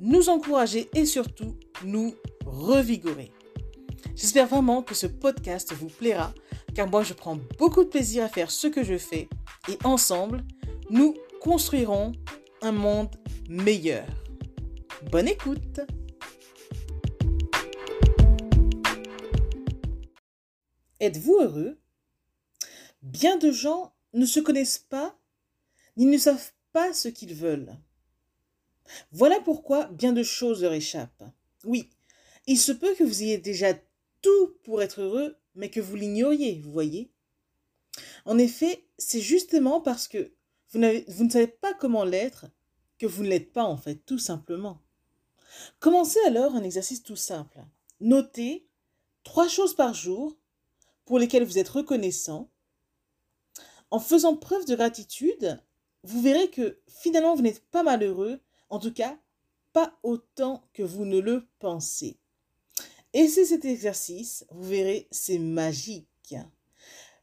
nous encourager et surtout nous revigorer. J'espère vraiment que ce podcast vous plaira car moi je prends beaucoup de plaisir à faire ce que je fais et ensemble, nous construirons un monde meilleur. Bonne écoute Êtes-vous heureux? Bien de gens ne se connaissent pas ni ne savent pas ce qu'ils veulent. Voilà pourquoi bien de choses leur échappent. Oui, il se peut que vous ayez déjà tout pour être heureux, mais que vous l'ignoriez, vous voyez. En effet, c'est justement parce que vous, ne savez pas comment l'être que vous ne l'êtes pas en fait, tout simplement. Commencez alors un exercice tout simple. Notez trois choses par jour pour lesquelles vous êtes reconnaissant. En faisant preuve de gratitude, vous verrez que finalement vous n'êtes pas malheureux, en tout cas pas autant que vous ne le pensez. Et c'est cet exercice, vous verrez, c'est magique.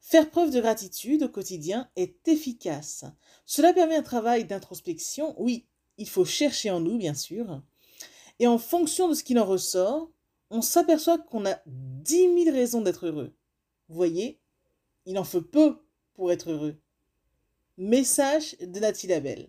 Faire preuve de gratitude au quotidien est efficace. Cela permet un travail d'introspection. Oui, il faut chercher en nous, bien sûr. Et en fonction de ce qu'il en ressort, on s'aperçoit qu'on a dix mille raisons d'être heureux. Vous voyez, il en faut peu pour être heureux. Message de Nathalie Labelle.